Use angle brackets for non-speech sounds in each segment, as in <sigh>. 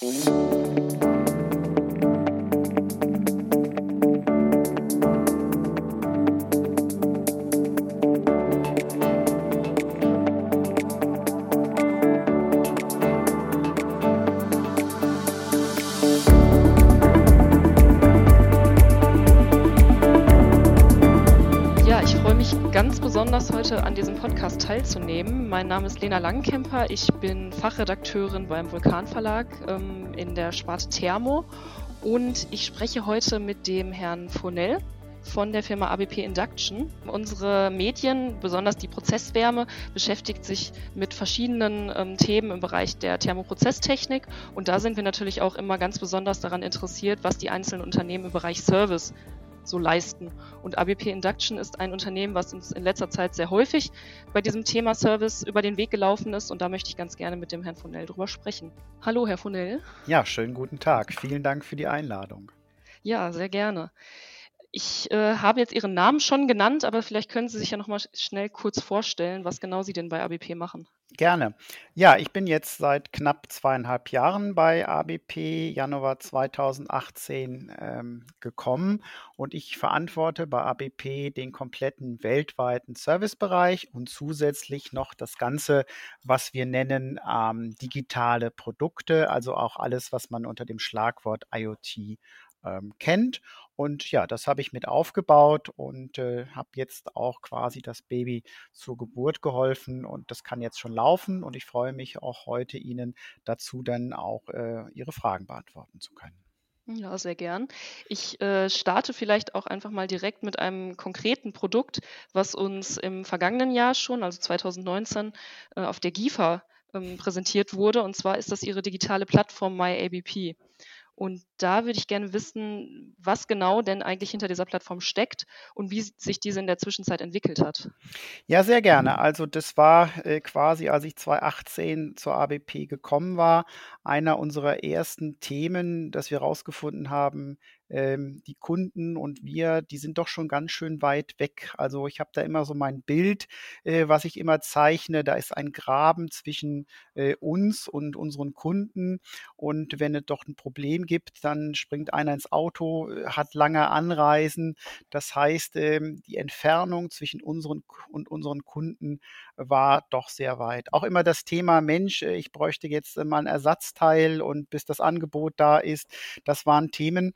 ganz Mein Name ist Lena Langkemper. Ich bin Fachredakteurin beim Vulkan Verlag ähm, in der Sparte Thermo und ich spreche heute mit dem Herrn Fonell von der Firma ABP Induction. Unsere Medien, besonders die Prozesswärme, beschäftigt sich mit verschiedenen ähm, Themen im Bereich der Thermoprozesstechnik. Und da sind wir natürlich auch immer ganz besonders daran interessiert, was die einzelnen Unternehmen im Bereich Service so leisten. Und ABP Induction ist ein Unternehmen, was uns in letzter Zeit sehr häufig bei diesem Thema Service über den Weg gelaufen ist. Und da möchte ich ganz gerne mit dem Herrn Fonell drüber sprechen. Hallo, Herr Fonell. Ja, schönen guten Tag. Vielen Dank für die Einladung. Ja, sehr gerne. Ich äh, habe jetzt Ihren Namen schon genannt, aber vielleicht können Sie sich ja noch mal schnell kurz vorstellen, was genau Sie denn bei ABP machen. Gerne. Ja, ich bin jetzt seit knapp zweieinhalb Jahren bei ABP, Januar 2018 ähm, gekommen und ich verantworte bei ABP den kompletten weltweiten Servicebereich und zusätzlich noch das Ganze, was wir nennen ähm, digitale Produkte, also auch alles, was man unter dem Schlagwort IoT ähm, kennt. Und ja, das habe ich mit aufgebaut und äh, habe jetzt auch quasi das Baby zur Geburt geholfen und das kann jetzt schon laufen und ich freue mich auch heute Ihnen dazu dann auch äh, Ihre Fragen beantworten zu können. Ja, sehr gern. Ich äh, starte vielleicht auch einfach mal direkt mit einem konkreten Produkt, was uns im vergangenen Jahr schon, also 2019, äh, auf der GIFA ähm, präsentiert wurde. Und zwar ist das Ihre digitale Plattform MyABP. Und da würde ich gerne wissen, was genau denn eigentlich hinter dieser Plattform steckt und wie sich diese in der Zwischenzeit entwickelt hat. Ja, sehr gerne. Also das war äh, quasi, als ich 2018 zur ABP gekommen war, einer unserer ersten Themen, dass wir herausgefunden haben, ähm, die Kunden und wir, die sind doch schon ganz schön weit weg. Also ich habe da immer so mein Bild, äh, was ich immer zeichne. Da ist ein Graben zwischen äh, uns und unseren Kunden. Und wenn es doch ein Problem gibt, dann springt einer ins Auto, äh, hat lange Anreisen. Das heißt, ähm, die Entfernung zwischen unseren und unseren Kunden war doch sehr weit. Auch immer das Thema Mensch, äh, ich bräuchte jetzt mal ein Ersatzteil und bis das Angebot da ist, das waren Themen,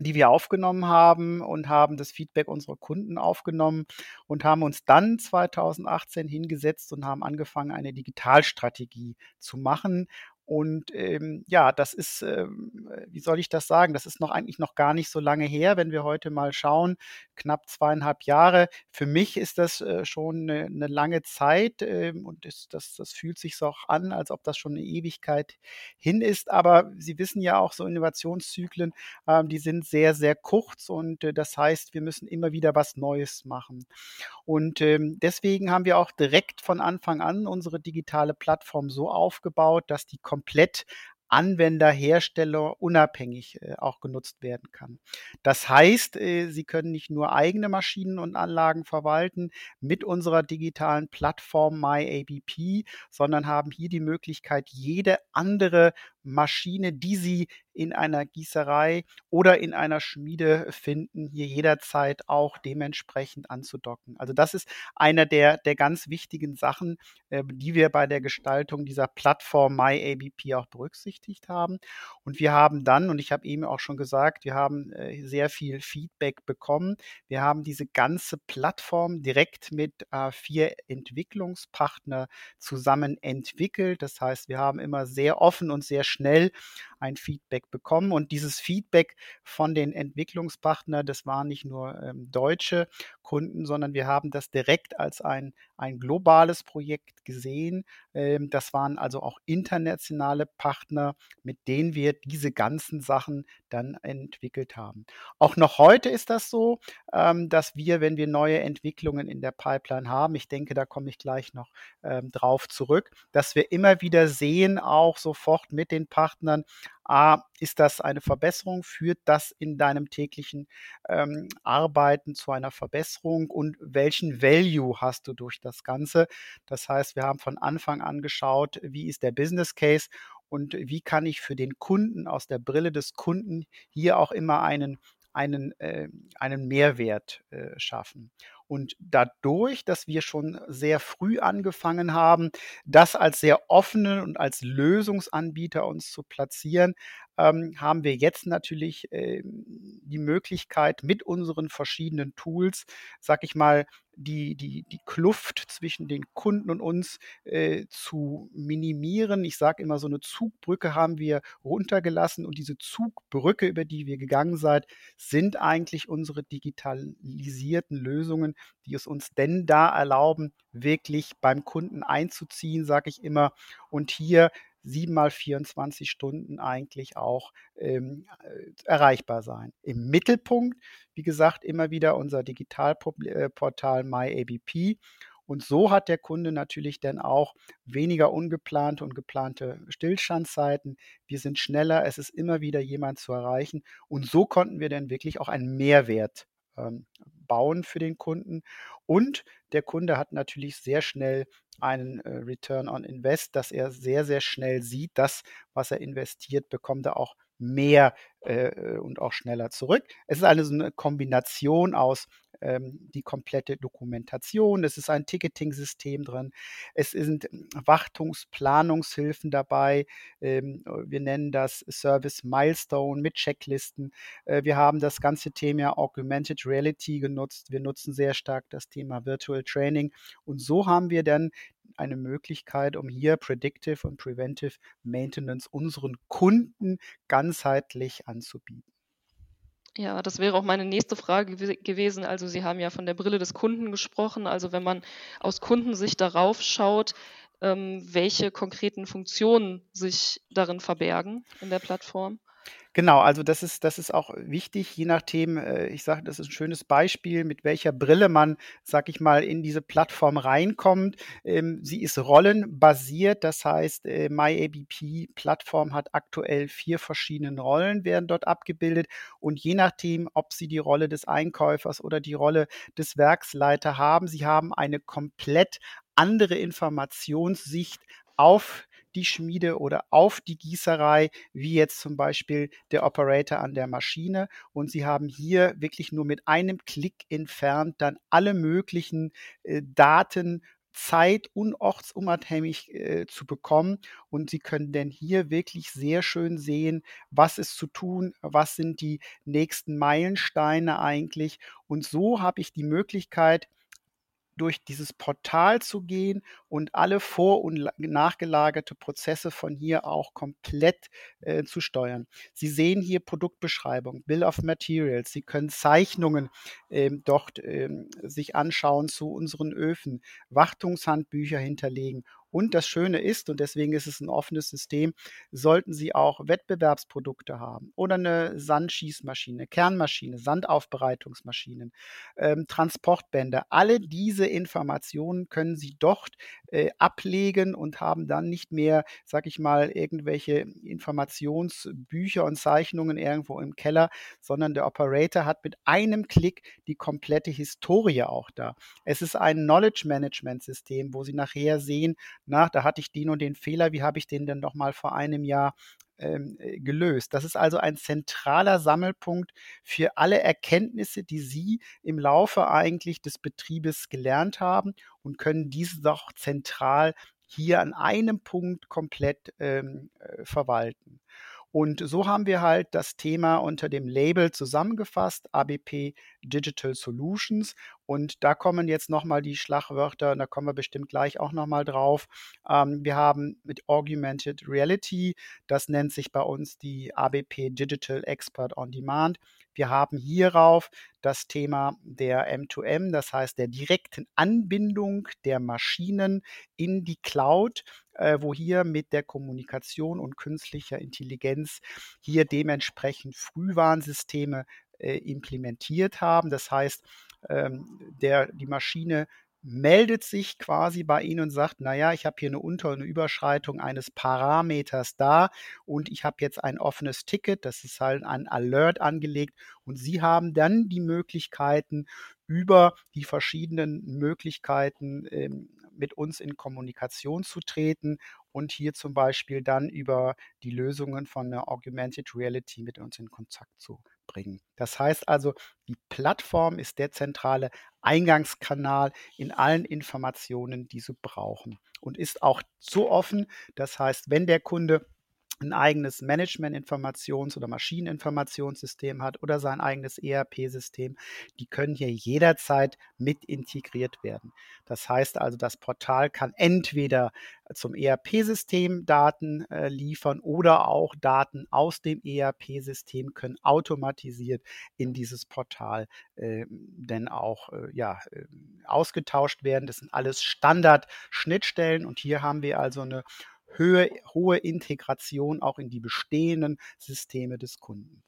die wir aufgenommen haben und haben das Feedback unserer Kunden aufgenommen und haben uns dann 2018 hingesetzt und haben angefangen, eine Digitalstrategie zu machen und ähm, ja, das ist, ähm, wie soll ich das sagen, das ist noch eigentlich noch gar nicht so lange her, wenn wir heute mal schauen, knapp zweieinhalb Jahre. Für mich ist das äh, schon eine, eine, lange Zeit ähm, und das, das, das fühlt sich so auch an, als ob das schon eine Ewigkeit hin ist. Aber Sie wissen ja auch, so Innovationszyklen, ähm, die sind sehr, sehr kurz und äh, das heißt, wir müssen immer wieder was Neues machen. Und ähm, deswegen haben wir auch direkt von Anfang an unsere digitale Plattform so aufgebaut, dass die komplett Anwender, Hersteller unabhängig äh, auch genutzt werden kann. Das heißt, äh, Sie können nicht nur eigene Maschinen und Anlagen verwalten mit unserer digitalen Plattform MyABP, sondern haben hier die Möglichkeit, jede andere Maschine, die Sie in einer Gießerei oder in einer Schmiede finden, hier jederzeit auch dementsprechend anzudocken. Also das ist einer der, der ganz wichtigen Sachen, äh, die wir bei der Gestaltung dieser Plattform MyABP auch berücksichtigt haben. Und wir haben dann, und ich habe eben auch schon gesagt, wir haben äh, sehr viel Feedback bekommen. Wir haben diese ganze Plattform direkt mit äh, vier Entwicklungspartner zusammen entwickelt. Das heißt, wir haben immer sehr offen und sehr schnell ein Feedback bekommen. Und dieses Feedback von den Entwicklungspartnern, das waren nicht nur ähm, deutsche Kunden, sondern wir haben das direkt als ein, ein globales Projekt gesehen. Ähm, das waren also auch internationale Partner, mit denen wir diese ganzen Sachen dann entwickelt haben. Auch noch heute ist das so, ähm, dass wir, wenn wir neue Entwicklungen in der Pipeline haben, ich denke, da komme ich gleich noch ähm, drauf zurück, dass wir immer wieder sehen, auch sofort mit den Partnern, A, ist das eine Verbesserung? Führt das in deinem täglichen ähm, Arbeiten zu einer Verbesserung? Und welchen Value hast du durch das Ganze? Das heißt, wir haben von Anfang an geschaut, wie ist der Business Case? Und wie kann ich für den Kunden aus der Brille des Kunden hier auch immer einen einen, äh, einen Mehrwert äh, schaffen. Und dadurch, dass wir schon sehr früh angefangen haben, das als sehr offenen und als Lösungsanbieter uns zu platzieren, ähm, haben wir jetzt natürlich äh, die Möglichkeit mit unseren verschiedenen Tools, sag ich mal, die, die, die Kluft zwischen den Kunden und uns äh, zu minimieren. Ich sage immer, so eine Zugbrücke haben wir runtergelassen und diese Zugbrücke, über die wir gegangen seid, sind eigentlich unsere digitalisierten Lösungen, die es uns denn da erlauben, wirklich beim Kunden einzuziehen, sage ich immer, und hier sieben mal 24 Stunden eigentlich auch ähm, äh, erreichbar sein. Im Mittelpunkt, wie gesagt, immer wieder unser Digitalportal MyABP. Und so hat der Kunde natürlich dann auch weniger ungeplante und geplante Stillstandszeiten. Wir sind schneller, es ist immer wieder jemand zu erreichen. Und so konnten wir dann wirklich auch einen Mehrwert ähm, bauen für den Kunden. Und der Kunde hat natürlich sehr schnell einen äh, Return on Invest, dass er sehr, sehr schnell sieht, das, was er investiert, bekommt er auch mehr äh, und auch schneller zurück. Es ist also eine Kombination aus ähm, die komplette Dokumentation, es ist ein Ticketing-System drin, es sind Wartungsplanungshilfen dabei, ähm, wir nennen das Service Milestone mit Checklisten. Äh, wir haben das ganze Thema Augmented Reality genutzt, wir nutzen sehr stark das Thema Virtual Training. Und so haben wir dann eine Möglichkeit, um hier Predictive und Preventive Maintenance unseren Kunden ganzheitlich anzubieten. Ja, das wäre auch meine nächste Frage gewesen. Also Sie haben ja von der Brille des Kunden gesprochen. Also wenn man aus Kundensicht darauf schaut, ähm, welche konkreten Funktionen sich darin verbergen in der Plattform? Genau, also das ist das ist auch wichtig, je nachdem, äh, ich sage, das ist ein schönes Beispiel, mit welcher Brille man, sage ich mal, in diese Plattform reinkommt. Ähm, sie ist rollenbasiert, das heißt, äh, MyABP-Plattform hat aktuell vier verschiedene Rollen, werden dort abgebildet und je nachdem, ob Sie die Rolle des Einkäufers oder die Rolle des Werksleiter haben, Sie haben eine komplett andere Informationssicht auf die Schmiede oder auf die Gießerei, wie jetzt zum Beispiel der Operator an der Maschine. Und Sie haben hier wirklich nur mit einem Klick entfernt dann alle möglichen äh, Daten zeit- und ortsunabhängig äh, zu bekommen. Und Sie können denn hier wirklich sehr schön sehen, was ist zu tun, was sind die nächsten Meilensteine eigentlich. Und so habe ich die Möglichkeit, durch dieses Portal zu gehen und alle vor- und nachgelagerte Prozesse von hier auch komplett äh, zu steuern. Sie sehen hier Produktbeschreibung, Bill of Materials. Sie können Zeichnungen ähm, dort ähm, sich anschauen zu unseren Öfen, Wartungshandbücher hinterlegen und das Schöne ist, und deswegen ist es ein offenes System, sollten Sie auch Wettbewerbsprodukte haben oder eine Sandschießmaschine, Kernmaschine, Sandaufbereitungsmaschinen, ähm, Transportbänder. Alle diese Informationen können Sie dort äh, ablegen und haben dann nicht mehr, sag ich mal, irgendwelche Informationsbücher und Zeichnungen irgendwo im Keller, sondern der Operator hat mit einem Klick die komplette Historie auch da. Es ist ein Knowledge Management System, wo Sie nachher sehen, na, da hatte ich den und den Fehler, wie habe ich den denn noch mal vor einem Jahr ähm, äh, gelöst. Das ist also ein zentraler Sammelpunkt für alle Erkenntnisse, die Sie im Laufe eigentlich des Betriebes gelernt haben und können diese doch zentral hier an einem Punkt komplett ähm, äh, verwalten. Und so haben wir halt das Thema unter dem Label zusammengefasst, ABP Digital Solutions. Und da kommen jetzt nochmal die Schlagwörter, da kommen wir bestimmt gleich auch nochmal drauf. Ähm, wir haben mit Augmented Reality, das nennt sich bei uns die ABP Digital Expert on Demand. Wir haben hierauf das Thema der M2M, das heißt der direkten Anbindung der Maschinen in die Cloud, äh, wo hier mit der Kommunikation und künstlicher Intelligenz hier dementsprechend Frühwarnsysteme äh, implementiert haben. Das heißt, ähm, der, die Maschine meldet sich quasi bei Ihnen und sagt, naja, ich habe hier eine Unter- und Überschreitung eines Parameters da und ich habe jetzt ein offenes Ticket, das ist halt ein Alert angelegt und Sie haben dann die Möglichkeiten, über die verschiedenen Möglichkeiten ähm, mit uns in Kommunikation zu treten und hier zum Beispiel dann über die Lösungen von der Augmented Reality mit uns in Kontakt zu bringen. Das heißt also, die Plattform ist der zentrale Eingangskanal in allen Informationen, die Sie brauchen und ist auch so offen. Das heißt, wenn der Kunde ein eigenes Management-Informations- oder Maschineninformationssystem hat oder sein eigenes ERP-System, die können hier jederzeit mit integriert werden. Das heißt also, das Portal kann entweder zum ERP-System Daten äh, liefern oder auch Daten aus dem ERP-System können automatisiert in dieses Portal äh, denn auch äh, ja, äh, ausgetauscht werden. Das sind alles Standard-Schnittstellen und hier haben wir also eine Höhe, hohe Integration auch in die bestehenden Systeme des Kunden.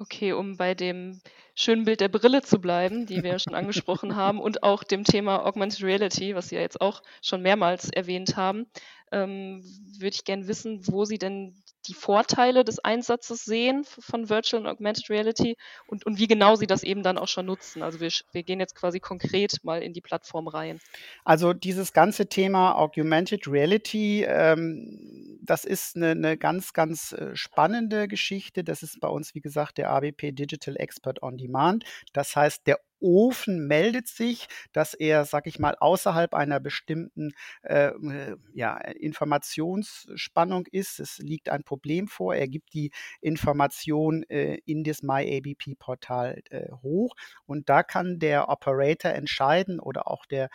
Okay, um bei dem schönen Bild der Brille zu bleiben, die wir ja schon angesprochen <laughs> haben, und auch dem Thema Augmented Reality, was Sie ja jetzt auch schon mehrmals erwähnt haben, ähm, würde ich gerne wissen, wo Sie denn die Vorteile des Einsatzes sehen von Virtual und Augmented Reality und, und wie genau Sie das eben dann auch schon nutzen. Also wir, wir gehen jetzt quasi konkret mal in die Plattform rein. Also dieses ganze Thema Augmented Reality, ähm, das ist eine, eine ganz, ganz äh, spannende Geschichte. Das ist bei uns, wie gesagt, der ABP Digital Expert on Demand. Das heißt, der Ofen meldet sich, dass er, sag ich mal, außerhalb einer bestimmten äh, äh, ja, Informationsspannung ist. Es liegt ein Problem vor. Er gibt die Information äh, in das MyABP-Portal äh, hoch und da kann der Operator entscheiden oder auch der,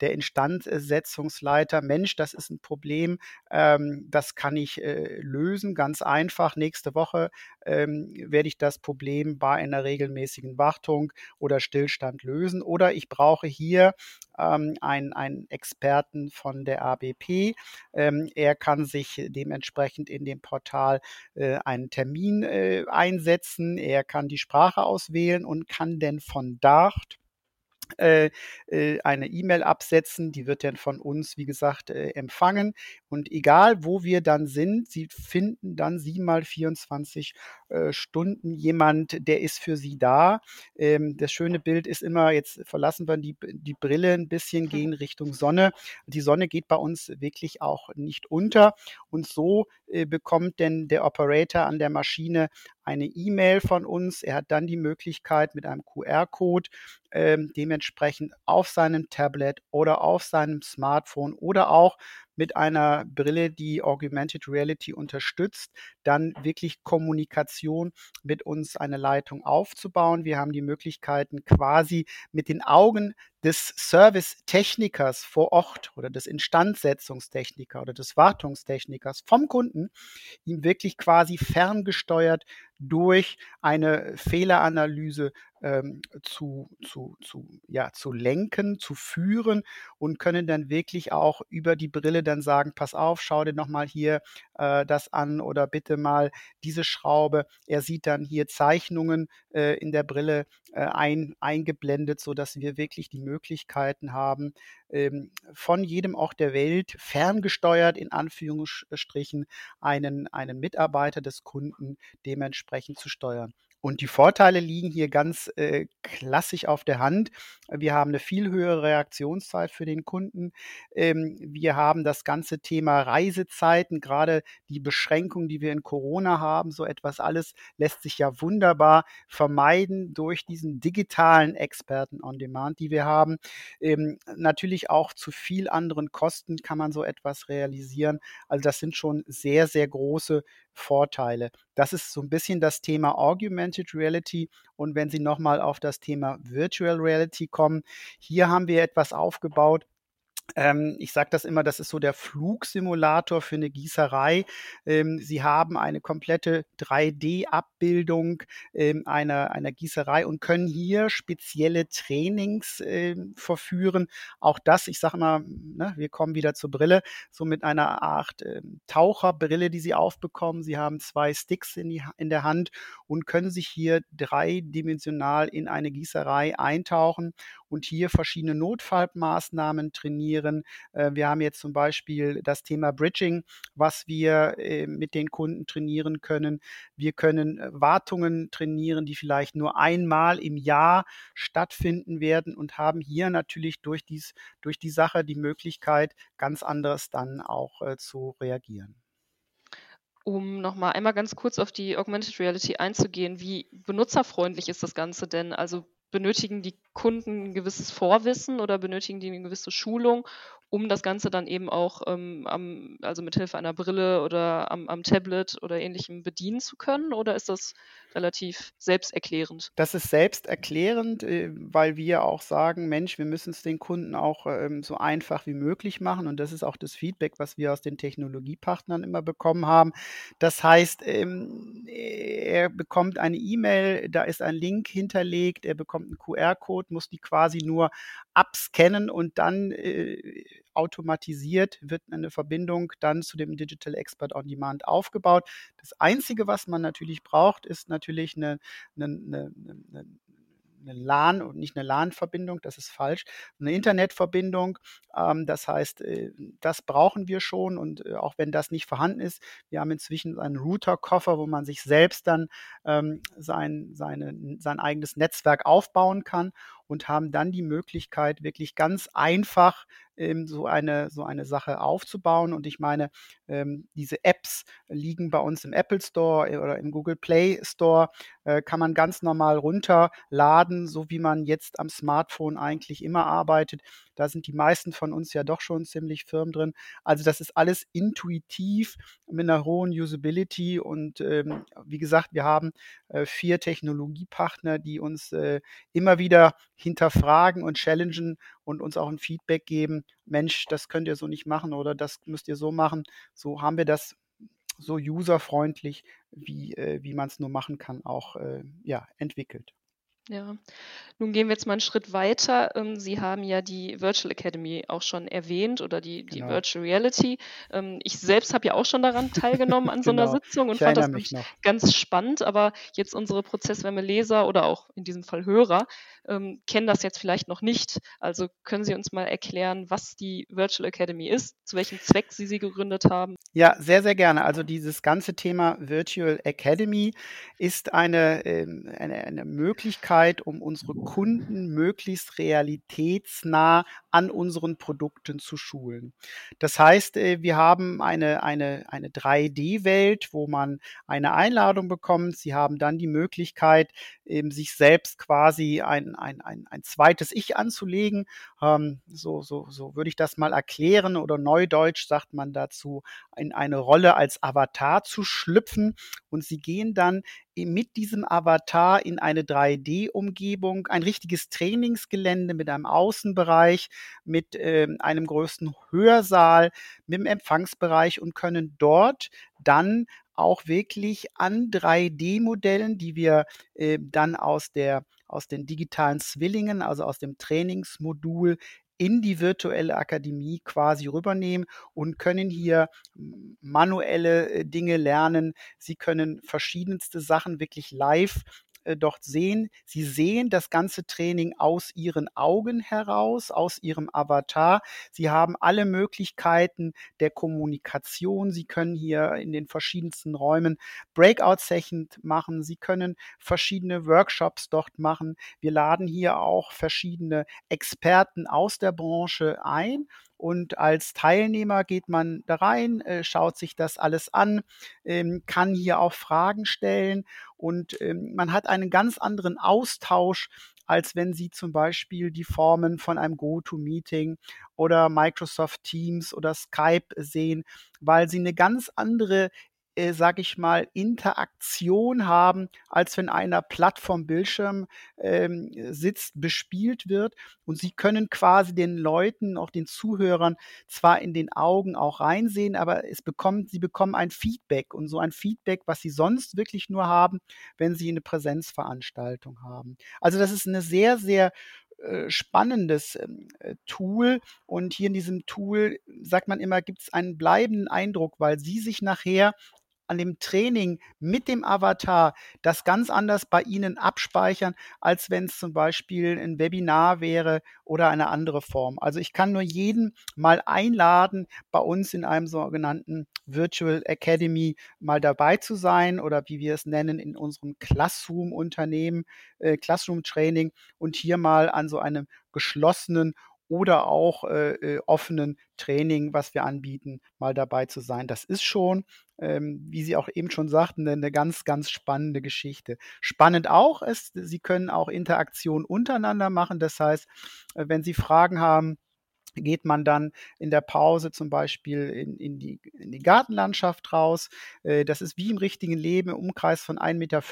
der Instandsetzungsleiter, Mensch, das ist ein Problem, ähm, das kann ich äh, lösen, ganz einfach. Nächste Woche ähm, werde ich das Problem bei einer regelmäßigen Wartung oder Stillstand lösen. Oder ich brauche hier ähm, einen, einen Experten von der ABP. Ähm, er kann sich dementsprechend in dem Portal äh, einen Termin äh, einsetzen. Er kann die Sprache auswählen und kann denn von dort eine E-Mail absetzen, die wird dann von uns, wie gesagt, äh, empfangen. Und egal, wo wir dann sind, Sie finden dann Sie mal 24 äh, Stunden jemand, der ist für Sie da. Ähm, das schöne Bild ist immer, jetzt verlassen wir die, die Brille ein bisschen, gehen Richtung Sonne. Die Sonne geht bei uns wirklich auch nicht unter. Und so äh, bekommt denn der Operator an der Maschine eine E-Mail von uns. Er hat dann die Möglichkeit mit einem QR-Code ähm, dementsprechend auf seinem Tablet oder auf seinem Smartphone oder auch mit einer Brille, die Augmented Reality unterstützt, dann wirklich Kommunikation mit uns eine Leitung aufzubauen. Wir haben die Möglichkeiten quasi mit den Augen des Servicetechnikers vor Ort oder des Instandsetzungstechnikers oder des Wartungstechnikers vom Kunden, ihm wirklich quasi ferngesteuert durch eine Fehleranalyse ähm, zu, zu, zu, ja, zu lenken, zu führen und können dann wirklich auch über die Brille dann sagen, pass auf, schau dir nochmal hier äh, das an oder bitte mal diese Schraube. Er sieht dann hier Zeichnungen äh, in der Brille äh, ein, eingeblendet, sodass wir wirklich die Möglichkeiten haben, ähm, von jedem Ort der Welt ferngesteuert in Anführungsstrichen einen, einen Mitarbeiter des Kunden dementsprechend zu steuern. Und die Vorteile liegen hier ganz äh, klassisch auf der Hand. Wir haben eine viel höhere Reaktionszeit für den Kunden. Ähm, wir haben das ganze Thema Reisezeiten, gerade die Beschränkungen, die wir in Corona haben, so etwas alles lässt sich ja wunderbar vermeiden durch diesen digitalen Experten on Demand, die wir haben. Ähm, natürlich auch zu viel anderen Kosten kann man so etwas realisieren. Also das sind schon sehr, sehr große Vorteile. Das ist so ein bisschen das Thema Augmented Reality. Und wenn Sie nochmal auf das Thema Virtual Reality kommen, hier haben wir etwas aufgebaut, ich sage das immer, das ist so der Flugsimulator für eine Gießerei. Ähm, Sie haben eine komplette 3D-Abbildung ähm, einer, einer Gießerei und können hier spezielle Trainings verführen. Auch das, ich sage ne, wir kommen wieder zur Brille, so mit einer Art Taucherbrille, die Sie aufbekommen. Sie haben zwei Sticks in, die, in der Hand und können sich hier dreidimensional in eine Gießerei eintauchen und hier verschiedene Notfallmaßnahmen trainieren. Äh, wir haben jetzt zum Beispiel das Thema Bridging, was wir äh, mit den Kunden trainieren können. Wir können äh, Wartungen trainieren, die vielleicht nur einmal im Jahr stattfinden werden und haben hier natürlich durch, dies, durch die Sache die Möglichkeit, ganz anders dann auch zu reagieren. Um nochmal einmal ganz kurz auf die Augmented Reality einzugehen, wie benutzerfreundlich ist das Ganze denn? Also benötigen die Kunden ein gewisses Vorwissen oder benötigen die eine gewisse Schulung, um das Ganze dann eben auch ähm, am, also mit Hilfe einer Brille oder am, am, Tablet oder ähnlichem bedienen zu können? Oder ist das relativ selbsterklärend? Das ist selbsterklärend, äh, weil wir auch sagen, Mensch, wir müssen es den Kunden auch ähm, so einfach wie möglich machen. Und das ist auch das Feedback, was wir aus den Technologiepartnern immer bekommen haben. Das heißt, ähm, er bekommt eine E-Mail, da ist ein Link hinterlegt, er bekommt einen QR-Code, muss die quasi nur abscannen und dann äh, automatisiert wird eine Verbindung dann zu dem Digital Expert on Demand aufgebaut. Das Einzige, was man natürlich braucht, ist natürlich eine, eine, eine, eine eine LAN und nicht eine LAN-Verbindung, das ist falsch, eine Internetverbindung. Ähm, das heißt, äh, das brauchen wir schon und äh, auch wenn das nicht vorhanden ist, wir haben inzwischen einen Router-Koffer, wo man sich selbst dann ähm, sein, seine, sein eigenes Netzwerk aufbauen kann und haben dann die Möglichkeit, wirklich ganz einfach ähm, so, eine, so eine Sache aufzubauen. Und ich meine, ähm, diese Apps liegen bei uns im Apple Store äh, oder im Google Play Store, äh, kann man ganz normal runterladen, so wie man jetzt am Smartphone eigentlich immer arbeitet. Da sind die meisten von uns ja doch schon ziemlich firm drin. Also das ist alles intuitiv mit einer hohen Usability und ähm, wie gesagt, wir haben äh, vier Technologiepartner, die uns äh, immer wieder hinterfragen und challengen und uns auch ein Feedback geben. Mensch, das könnt ihr so nicht machen oder das müsst ihr so machen. So haben wir das so userfreundlich, wie, äh, wie man es nur machen kann, auch äh, ja, entwickelt. Ja, nun gehen wir jetzt mal einen Schritt weiter. Ähm, Sie haben ja die Virtual Academy auch schon erwähnt oder die, die genau. Virtual Reality. Ähm, ich selbst habe ja auch schon daran teilgenommen an <laughs> so einer genau. Sitzung und ich fand das ganz, ganz, spannend. Aber jetzt unsere Prozesswärme-Leser oder auch in diesem Fall Hörer ähm, kennen das jetzt vielleicht noch nicht. Also können Sie uns mal erklären, was die Virtual Academy ist, zu welchem Zweck Sie sie gegründet haben? Ja, sehr, sehr gerne. Also dieses ganze Thema Virtual Academy ist eine, eine, eine Möglichkeit, Möglichkeit, um unsere Kunden möglichst realitätsnah an unseren Produkten zu schulen. Das heißt, äh, wir haben eine, eine, eine 3D-Welt, wo man eine Einladung bekommt. Sie haben dann die Möglichkeit, sich selbst quasi ein, ein, ein, ein zweites Ich anzulegen. Ähm, so, so, so würde ich das mal erklären oder neudeutsch sagt man dazu, in eine Rolle als Avatar zu schlüpfen. Und sie gehen dann mit diesem Avatar in eine 3D-Umgebung, ein richtiges Trainingsgelände mit einem Außenbereich, mit äh, einem größten Hörsaal, mit dem Empfangsbereich und können dort dann auch wirklich an 3D-Modellen, die wir äh, dann aus der aus den digitalen Zwillingen, also aus dem Trainingsmodul in die virtuelle Akademie quasi rübernehmen und können hier manuelle äh, Dinge lernen. Sie können verschiedenste Sachen wirklich live äh, dort sehen. Sie sehen das ganze Training aus ihren Augen heraus, aus ihrem Avatar. Sie haben alle Möglichkeiten der Kommunikation. Sie können hier in den verschiedensten Räumen Breakout-Sessions machen. Sie können verschiedene Workshops dort machen. Wir laden hier auch verschiedene Experten aus der Branche ein und als Teilnehmer geht man da rein, äh, schaut sich das alles an, ähm, kann hier auch Fragen stellen und ähm, man hat einen ganz anderen Austausch, als wenn Sie zum Beispiel die Formen von einem GoToMeeting oder Microsoft Teams oder Skype sehen, weil Sie eine ganz andere äh, sage ich mal, Interaktion haben, als wenn einer Plattform-Bildschirm ähm, sitzt, bespielt wird. Und sie können quasi den Leuten, auch den Zuhörern, zwar in den Augen auch reinsehen, aber es bekommt, sie bekommen ein Feedback und so ein Feedback, was sie sonst wirklich nur haben, wenn sie eine Präsenzveranstaltung haben. Also das ist eine sehr, sehr äh, spannendes ähm, äh, Tool. Und hier in diesem Tool, sagt man immer, gibt es einen bleibenden Eindruck, weil Sie sich nachher an dem Training mit dem Avatar das ganz anders bei Ihnen abspeichern, als wenn es zum Beispiel ein Webinar wäre oder eine andere Form. Also ich kann nur jeden mal einladen, bei uns in einem sogenannten Virtual Academy mal dabei zu sein oder wie wir es nennen in unserem Classroom-Unternehmen, äh, Classroom-Training und hier mal an so einem geschlossenen oder auch äh, äh, offenen Training, was wir anbieten, mal dabei zu sein. Das ist schon, ähm, wie Sie auch eben schon sagten, eine ganz, ganz spannende Geschichte. Spannend auch ist, Sie können auch Interaktion untereinander machen. Das heißt, äh, wenn Sie Fragen haben, geht man dann in der Pause zum Beispiel in, in, die, in die Gartenlandschaft raus. Äh, das ist wie im richtigen Leben, im Umkreis von 1,50 Meter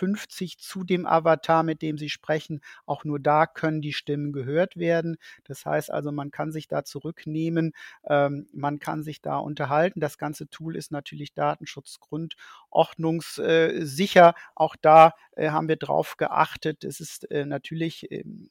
zu dem Avatar, mit dem Sie sprechen. Auch nur da können die Stimmen gehört werden. Das heißt also, man kann sich da zurücknehmen, ähm, man kann sich da unterhalten. Das ganze Tool ist natürlich datenschutzgrundordnungssicher. Auch da äh, haben wir drauf geachtet. Es ist äh, natürlich, ähm,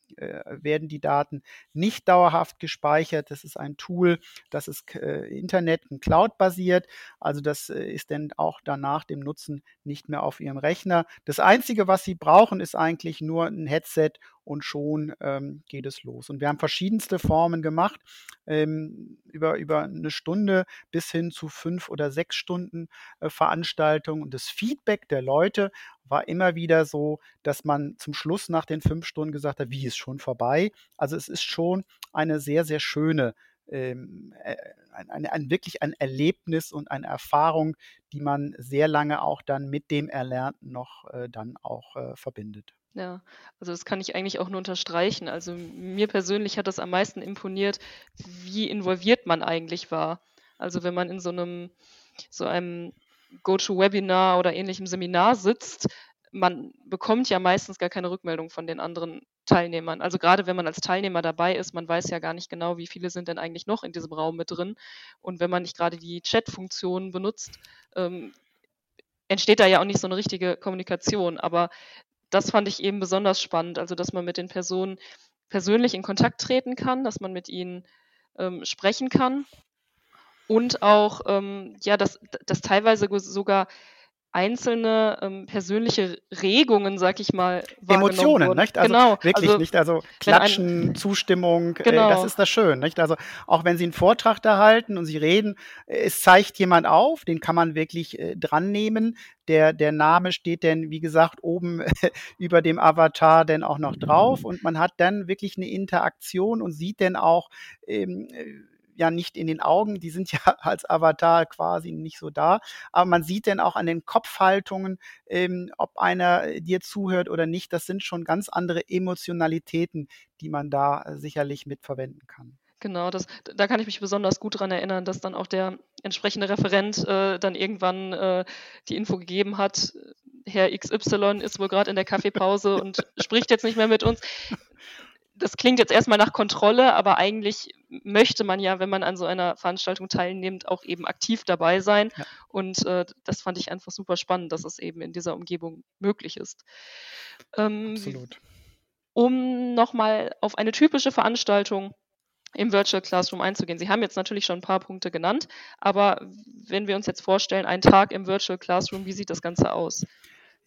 werden die Daten nicht dauerhaft gespeichert. Das ist ein Tool, das ist äh, Internet- und Cloud-basiert. Also das äh, ist dann auch danach dem Nutzen nicht mehr auf Ihrem Rechner. Das Einzige, was Sie brauchen, ist eigentlich nur ein Headset und schon ähm, geht es los. Und wir haben verschiedenste Formen gemacht, ähm, über, über eine Stunde bis hin zu fünf oder sechs Stunden äh, Veranstaltungen. Und das Feedback der Leute war immer wieder so, dass man zum Schluss nach den fünf Stunden gesagt hat, wie ist schon vorbei. Also es ist schon eine sehr, sehr schöne ähm, äh, ein, ein, ein, wirklich ein Erlebnis und eine Erfahrung, die man sehr lange auch dann mit dem Erlernten noch äh, dann auch äh, verbindet. Ja, also das kann ich eigentlich auch nur unterstreichen. Also mir persönlich hat das am meisten imponiert, wie involviert man eigentlich war. Also wenn man in so einem, so einem Go-to-Webinar oder ähnlichem Seminar sitzt, man bekommt ja meistens gar keine Rückmeldung von den anderen Teilnehmern. Also gerade wenn man als Teilnehmer dabei ist, man weiß ja gar nicht genau, wie viele sind denn eigentlich noch in diesem Raum mit drin. Und wenn man nicht gerade die Chat-Funktion benutzt, ähm, entsteht da ja auch nicht so eine richtige Kommunikation. Aber das fand ich eben besonders spannend, also dass man mit den Personen persönlich in Kontakt treten kann, dass man mit ihnen ähm, sprechen kann. Und auch, ähm, ja, dass, dass teilweise sogar einzelne ähm, persönliche Regungen, sag ich mal, Emotionen, wurden. nicht? Also genau. wirklich also, nicht. Also Klatschen, ein, Zustimmung, genau. äh, das ist das schön, nicht? Also auch wenn Sie einen Vortrag da halten und Sie reden, äh, es zeigt jemand auf, den kann man wirklich äh, dran nehmen. Der, der Name steht denn, wie gesagt, oben <laughs> über dem Avatar denn auch noch drauf und man hat dann wirklich eine Interaktion und sieht dann auch, ähm, ja nicht in den Augen, die sind <laughs> ja als Avatar quasi nicht so da, aber man sieht dann auch an den Kopfhaltungen, ähm, ob einer dir zuhört oder nicht, das sind schon ganz andere Emotionalitäten, die man da äh, sicherlich mitverwenden kann. Genau, das, da kann ich mich besonders gut daran erinnern, dass dann auch der entsprechende Referent äh, dann irgendwann äh, die Info gegeben hat, Herr XY ist wohl gerade in der Kaffeepause und <laughs> spricht jetzt nicht mehr mit uns das klingt jetzt erstmal nach Kontrolle, aber eigentlich möchte man ja, wenn man an so einer Veranstaltung teilnimmt, auch eben aktiv dabei sein. Ja. Und äh, das fand ich einfach super spannend, dass es eben in dieser Umgebung möglich ist. Ähm, Absolut. Um nochmal auf eine typische Veranstaltung im Virtual Classroom einzugehen. Sie haben jetzt natürlich schon ein paar Punkte genannt, aber wenn wir uns jetzt vorstellen, einen Tag im Virtual Classroom, wie sieht das Ganze aus?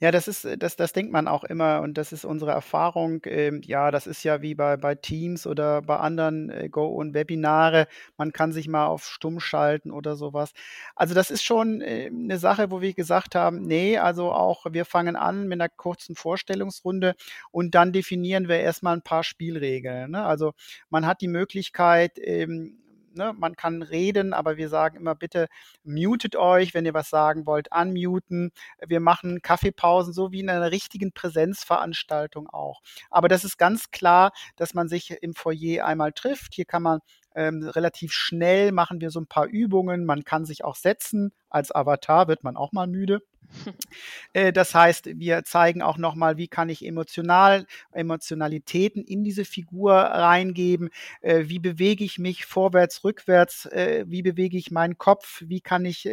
Ja, das ist, das, das denkt man auch immer und das ist unsere Erfahrung. Ähm, ja, das ist ja wie bei, bei Teams oder bei anderen äh, Go- und Webinare. Man kann sich mal auf Stumm schalten oder sowas. Also das ist schon äh, eine Sache, wo wir gesagt haben, nee, also auch wir fangen an mit einer kurzen Vorstellungsrunde und dann definieren wir erstmal ein paar Spielregeln. Ne? Also man hat die Möglichkeit, ähm, ne, man kann reden, aber wir sagen immer bitte mutet euch, wenn ihr was sagen wollt, unmuten. Wir machen Kaffeepausen, so wie in einer richtigen Präsenzveranstaltung auch. Aber das ist ganz klar, dass man sich im Foyer einmal trifft. Hier kann man ähm, relativ schnell machen wir so ein paar Übungen. Man kann sich auch setzen. Als Avatar wird man auch mal müde. <laughs> Äh, das heißt, wir zeigen auch nochmal, wie kann ich emotional, Emotionalitäten in diese Figur reingeben, äh, wie bewege ich mich vorwärts, rückwärts, äh, wie bewege ich meinen Kopf, wie kann ich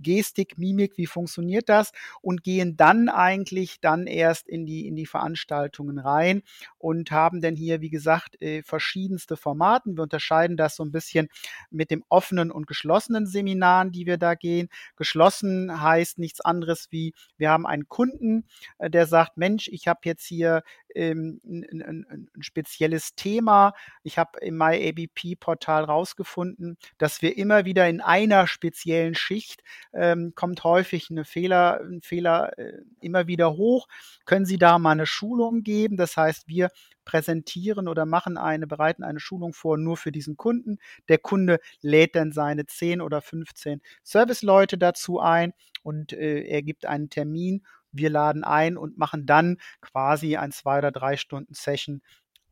Gestik, Mimik, wie funktioniert das und gehen dann eigentlich dann erst in die, in die Veranstaltungen rein und haben dann hier, wie gesagt, verschiedenste Formaten. Wir unterscheiden das so ein bisschen mit dem offenen und geschlossenen Seminaren, die wir da gehen. Geschlossen heißt nichts anderes wie wir haben einen Kunden, äh, der sagt, Mensch, ich habe jetzt hier ähm, ein, ein, ein, spezielles Thema. Ich habe im MyABP-Portal rausgefunden, dass wir immer wieder in einer speziellen Schicht ähm, kommt häufig eine Fehler, ein Fehler äh, immer wieder hoch. Können Sie da mal eine Schulung geben? Das heißt, wir präsentieren oder machen eine, bereiten eine Schulung vor nur für diesen Kunden. Der Kunde lädt dann seine 10 oder 15 Serviceleute dazu ein und äh, er gibt einen Termin. Wir laden ein und machen dann quasi ein zwei oder drei Stunden Session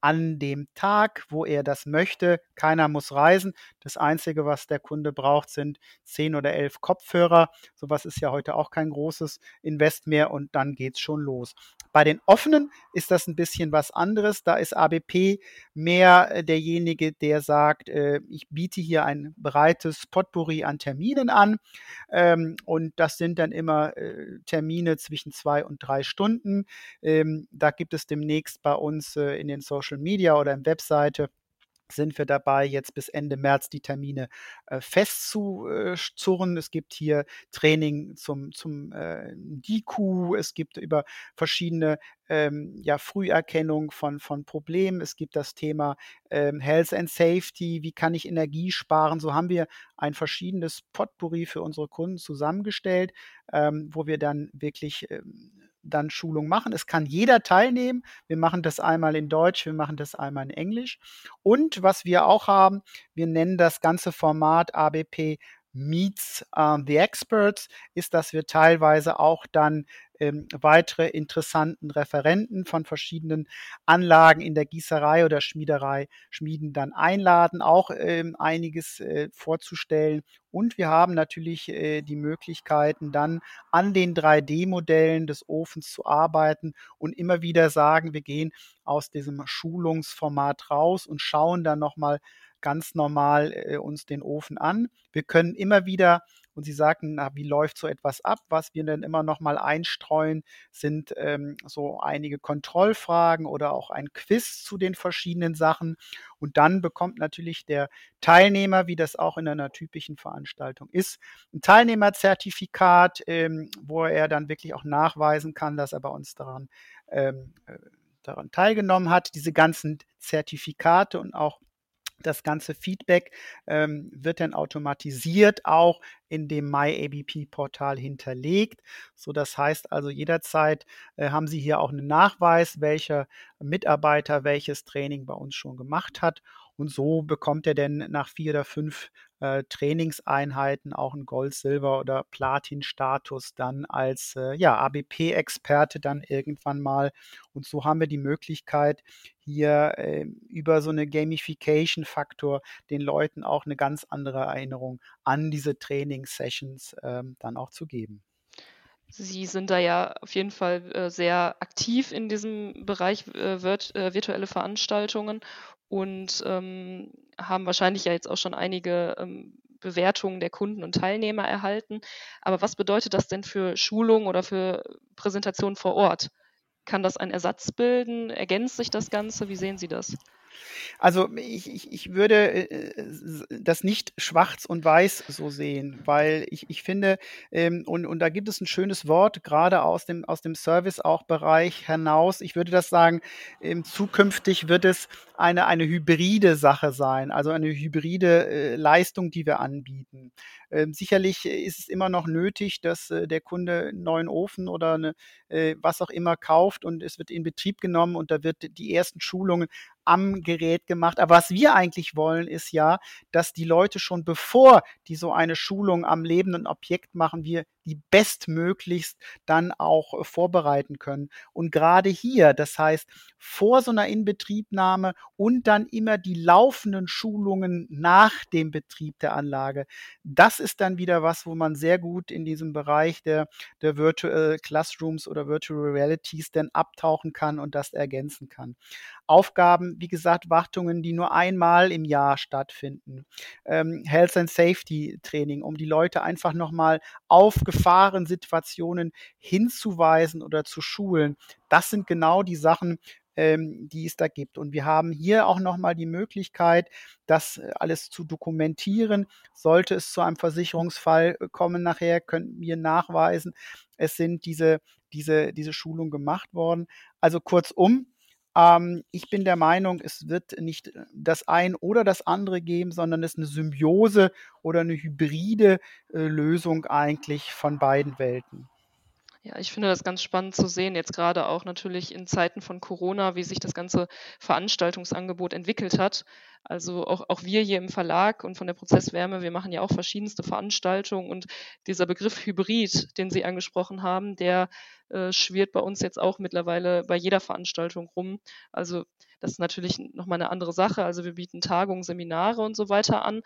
an dem Tag, wo er das möchte. Keiner muss reisen. Das Einzige, was der Kunde braucht, sind zehn oder elf Kopfhörer. Sowas ist ja heute auch kein großes Invest mehr und dann geht's schon los. Bei den offenen ist das ein bisschen was anderes. Da ist ABP mehr äh, derjenige, der sagt, äh, ich biete hier ein breites Potpourri an Terminen an. Ähm, und das sind dann immer äh, Termine zwischen zwei und drei Stunden. Ähm, da gibt es demnächst bei uns in den Social Media oder im Webseite sind wir dabei, jetzt bis Ende März die Termine äh, festzuzurren. Es gibt hier Training zum, zum äh, DIQ, es gibt über verschiedene ähm, ja, Früherkennung von, von Problemen, es gibt das Thema ähm, Health and Safety, wie kann ich Energie sparen. So haben wir ein verschiedenes Potpourri für unsere Kunden zusammengestellt, ähm, wo wir dann wirklich ähm, dann Schulung machen. Es kann jeder teilnehmen. Wir machen das einmal in Deutsch, wir machen das einmal in Englisch. Und was wir auch haben, wir nennen das ganze Format ABP Meets uh, the Experts, ist, dass wir teilweise auch dann ähm, weitere interessanten Referenten von verschiedenen Anlagen in der Gießerei oder Schmiederei, Schmieden dann einladen, auch ähm, einiges äh, vorzustellen. Und wir haben natürlich äh, die Möglichkeiten, dann an den 3D-Modellen des Ofens zu arbeiten und immer wieder sagen, wir gehen aus diesem Schulungsformat raus und schauen dann nochmal ganz normal äh, uns den Ofen an. Wir können immer wieder und Sie sagten, na, wie läuft so etwas ab? Was wir dann immer noch mal einstreuen, sind ähm, so einige Kontrollfragen oder auch ein Quiz zu den verschiedenen Sachen. Und dann bekommt natürlich der Teilnehmer, wie das auch in einer typischen Veranstaltung ist, ein Teilnehmerzertifikat, ähm, wo er dann wirklich auch nachweisen kann, dass er bei uns daran ähm, äh, daran teilgenommen hat. Diese ganzen Zertifikate und auch das ganze Feedback ähm, wird dann automatisiert auch in dem MyABP-Portal hinterlegt. So, das heißt also jederzeit äh, haben Sie hier auch einen Nachweis, welcher Mitarbeiter welches Training bei uns schon gemacht hat. Und so bekommt er denn nach vier oder fünf äh, Trainingseinheiten auch einen Gold, Silber oder Platin-Status dann als äh, ja, ABP-Experte dann irgendwann mal. Und so haben wir die Möglichkeit, hier äh, über so eine Gamification-Faktor den Leuten auch eine ganz andere Erinnerung an diese Training-Sessions ähm, dann auch zu geben. Sie sind da ja auf jeden Fall äh, sehr aktiv in diesem Bereich äh, äh, virtuelle Veranstaltungen und ähm, haben wahrscheinlich ja jetzt auch schon einige ähm, Bewertungen der Kunden und Teilnehmer erhalten. Aber was bedeutet das denn für Schulungen oder für Präsentationen vor Ort? Kann das einen Ersatz bilden? Ergänzt sich das Ganze? Wie sehen Sie das? Also ich, ich, ich würde äh, das nicht schwarz und weiß so sehen, weil ich, ich finde, ähm, und, und da gibt es ein schönes Wort, gerade aus dem, aus dem Service auch Bereich hinaus. Ich würde das sagen, ähm, zukünftig wird es eine, eine hybride Sache sein, also eine hybride äh, Leistung, die wir anbieten. Ähm, sicherlich ist es immer noch nötig, dass äh, der Kunde einen neuen Ofen oder eine, äh, was auch immer kauft und es wird in Betrieb genommen und da wird die ersten Schulungen am Gerät gemacht. Aber was wir eigentlich wollen, ist ja, dass die Leute schon bevor die so eine Schulung am lebenden Objekt machen, wir die bestmöglichst dann auch vorbereiten können. Und gerade hier, das heißt, vor so einer Inbetriebnahme und dann immer die laufenden Schulungen nach dem Betrieb der Anlage, das ist dann wieder was, wo man sehr gut in diesem Bereich der, der Virtual Classrooms oder Virtual Realities dann abtauchen kann und das ergänzen kann. Aufgaben, wie gesagt, Wartungen, die nur einmal im Jahr stattfinden. Ähm, Health and Safety Training, um die Leute einfach nochmal auf Gefahrensituationen hinzuweisen oder zu schulen. Das sind genau die Sachen, ähm, die es da gibt. Und wir haben hier auch nochmal die Möglichkeit, das äh, alles zu dokumentieren. Sollte es zu einem Versicherungsfall äh, kommen nachher, könnten wir nachweisen, es sind diese, diese, diese Schulungen gemacht worden. Also kurzum, ähm, ich bin der Meinung, es wird nicht äh, das ein oder das andere geben, sondern es ist eine Symbiose oder eine hybride äh, Lösung eigentlich von beiden Welten. Ja, ich finde das ganz spannend zu sehen, jetzt gerade auch natürlich in Zeiten von Corona, wie sich das ganze Veranstaltungsangebot entwickelt hat. Also auch, auch wir hier im Verlag und von der Prozesswärme, wir machen ja auch verschiedenste Veranstaltungen und dieser Begriff Hybrid, den Sie angesprochen haben, der äh, schwirrt bei uns jetzt auch mittlerweile bei jeder Veranstaltung rum. Also das ist natürlich nochmal eine andere Sache. Also wir bieten Tagungen, Seminare und so weiter an,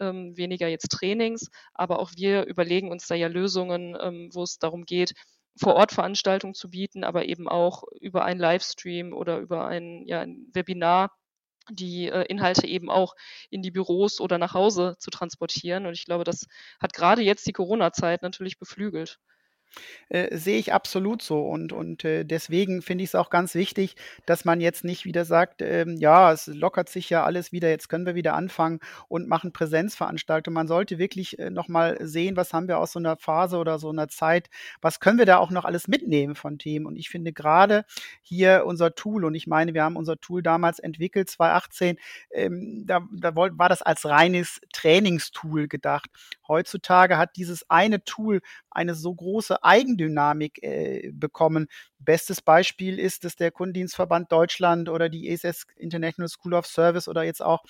ähm, weniger jetzt Trainings, aber auch wir überlegen uns da ja Lösungen, ähm, wo es darum geht, vor Ort Veranstaltungen zu bieten, aber eben auch über einen Livestream oder über ein, ja, ein Webinar die äh, Inhalte eben auch in die Büros oder nach Hause zu transportieren. Und ich glaube, das hat gerade jetzt die Corona-Zeit natürlich beflügelt. Äh, sehe ich absolut so. Und, und äh, deswegen finde ich es auch ganz wichtig, dass man jetzt nicht wieder sagt, ähm, ja, es lockert sich ja alles wieder, jetzt können wir wieder anfangen und machen Präsenzveranstaltungen. Man sollte wirklich äh, nochmal sehen, was haben wir aus so einer Phase oder so einer Zeit, was können wir da auch noch alles mitnehmen von Themen. Und ich finde gerade hier unser Tool, und ich meine, wir haben unser Tool damals entwickelt, 2018, ähm, da, da war das als reines Trainingstool gedacht. Heutzutage hat dieses eine Tool eine so große Eigendynamik äh, bekommen. Bestes Beispiel ist, dass der Kundendienstverband Deutschland oder die ESS International School of Service oder jetzt auch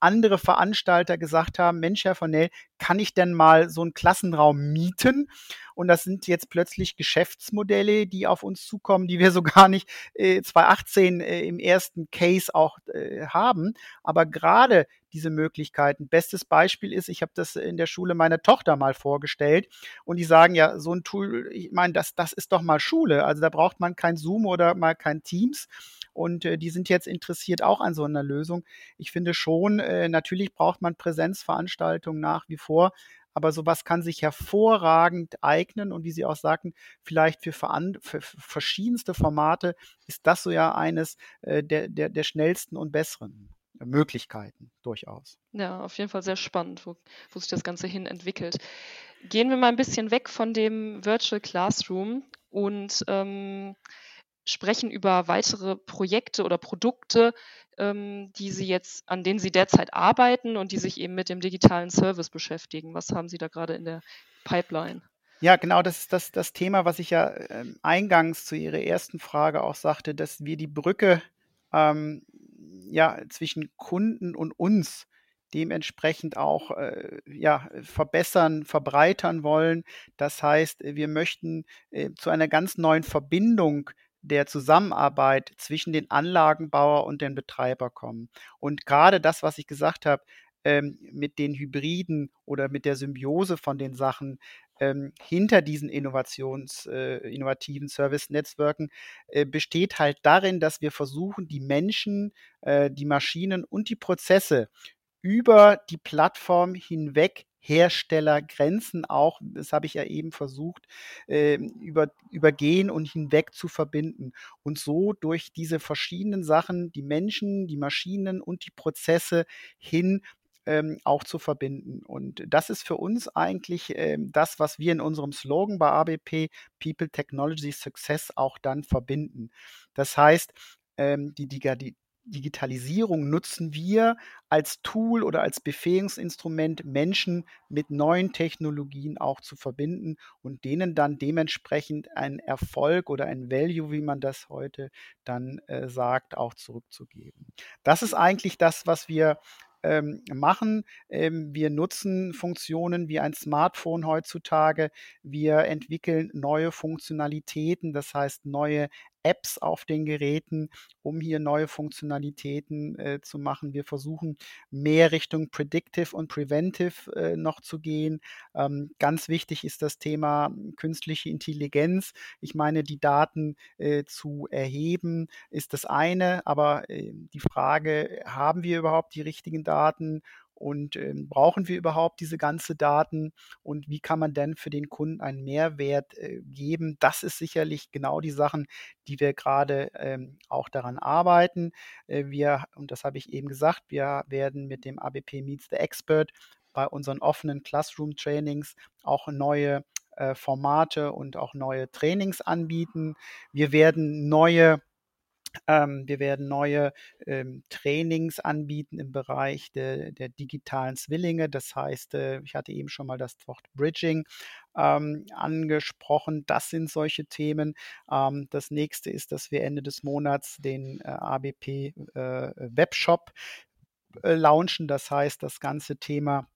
andere Veranstalter gesagt haben, Mensch, Herr Vonell, kann ich denn mal so einen Klassenraum mieten? Und das sind jetzt plötzlich Geschäftsmodelle, die auf uns zukommen, die wir <laughs> so gar nicht äh, 2018 äh, im ersten Case auch äh, haben. Aber gerade diese Möglichkeiten. Bestes Beispiel ist, ich habe das in der Schule meiner Tochter mal vorgestellt und die sagen ja, so ein Tool, ich meine, das, das ist doch mal Schule. Also da braucht man kein Zoom oder mal kein Teams. Und äh, die sind jetzt interessiert auch an so einer Lösung. Ich finde schon, äh, natürlich braucht man Präsenzveranstaltungen nach wie vor, aber sowas kann sich hervorragend eignen und wie Sie auch sagten, vielleicht für, für verschiedenste Formate ist das so ja eines äh, der, der, der schnellsten und besseren. Möglichkeiten durchaus. Ja, auf jeden Fall sehr spannend, wo, wo sich das Ganze hin entwickelt. Gehen wir mal ein bisschen weg von dem Virtual Classroom und ähm, sprechen über weitere Projekte oder Produkte, ähm, die Sie jetzt, an denen Sie derzeit arbeiten und die sich eben mit dem digitalen Service beschäftigen. Was haben Sie da gerade in der Pipeline? Ja, genau, das ist das, das Thema, was ich ja äh, eingangs zu Ihrer ersten Frage auch sagte, dass wir die Brücke ähm, ja, zwischen Kunden und uns dementsprechend auch äh, ja, verbessern, verbreitern wollen. Das heißt, wir möchten äh, zu einer ganz neuen Verbindung der Zusammenarbeit zwischen den Anlagenbauer und den Betreiber kommen. Und gerade das, was ich gesagt habe, ähm, mit den Hybriden oder mit der Symbiose von den Sachen, ähm, hinter diesen Innovations, äh, innovativen Service-Netzwerken äh, besteht halt darin, dass wir versuchen, die Menschen, äh, die Maschinen und die Prozesse über die Plattform hinweg Herstellergrenzen auch, das habe ich ja eben versucht, äh, über, übergehen und hinweg zu verbinden. Und so durch diese verschiedenen Sachen, die Menschen, die Maschinen und die Prozesse hin ähm, auch zu verbinden. Und das ist für uns eigentlich ähm, das, was wir in unserem Slogan bei ABP People Technology Success auch dann verbinden. Das heißt, ähm, die, die, die Digitalisierung nutzen wir als Tool oder als Befähigungsinstrument, Menschen mit neuen Technologien auch zu verbinden und denen dann dementsprechend einen Erfolg oder ein Value, wie man das heute dann äh, sagt, auch zurückzugeben. Das ist eigentlich das, was wir ähm, machen. Ähm, wir nutzen Funktionen wie ein Smartphone heutzutage. Wir entwickeln neue Funktionalitäten, das heißt neue Apps auf den Geräten, um hier neue Funktionalitäten äh, zu machen. Wir versuchen mehr Richtung Predictive und Preventive äh, noch zu gehen. Ähm, ganz wichtig ist das Thema künstliche Intelligenz. Ich meine, die Daten äh, zu erheben ist das eine, aber äh, die Frage, haben wir überhaupt die richtigen Daten und ähm, brauchen wir überhaupt diese ganzen Daten und wie kann man denn für den Kunden einen Mehrwert äh, geben? Das ist sicherlich genau die Sachen, die wir gerade ähm, auch daran arbeiten. Äh, wir, und das habe ich eben gesagt, wir werden mit dem ABP Meets the Expert bei unseren offenen Classroom-Trainings auch neue äh, Formate und auch neue Trainings anbieten. Wir werden neue wir werden neue ähm, Trainings anbieten im Bereich de, der digitalen Zwillinge. Das heißt, äh, ich hatte eben schon mal das Wort Bridging ähm, angesprochen. Das sind solche Themen. Ähm, das nächste ist, dass wir Ende des Monats den äh, ABP äh, Webshop äh, launchen. Das heißt, das ganze Thema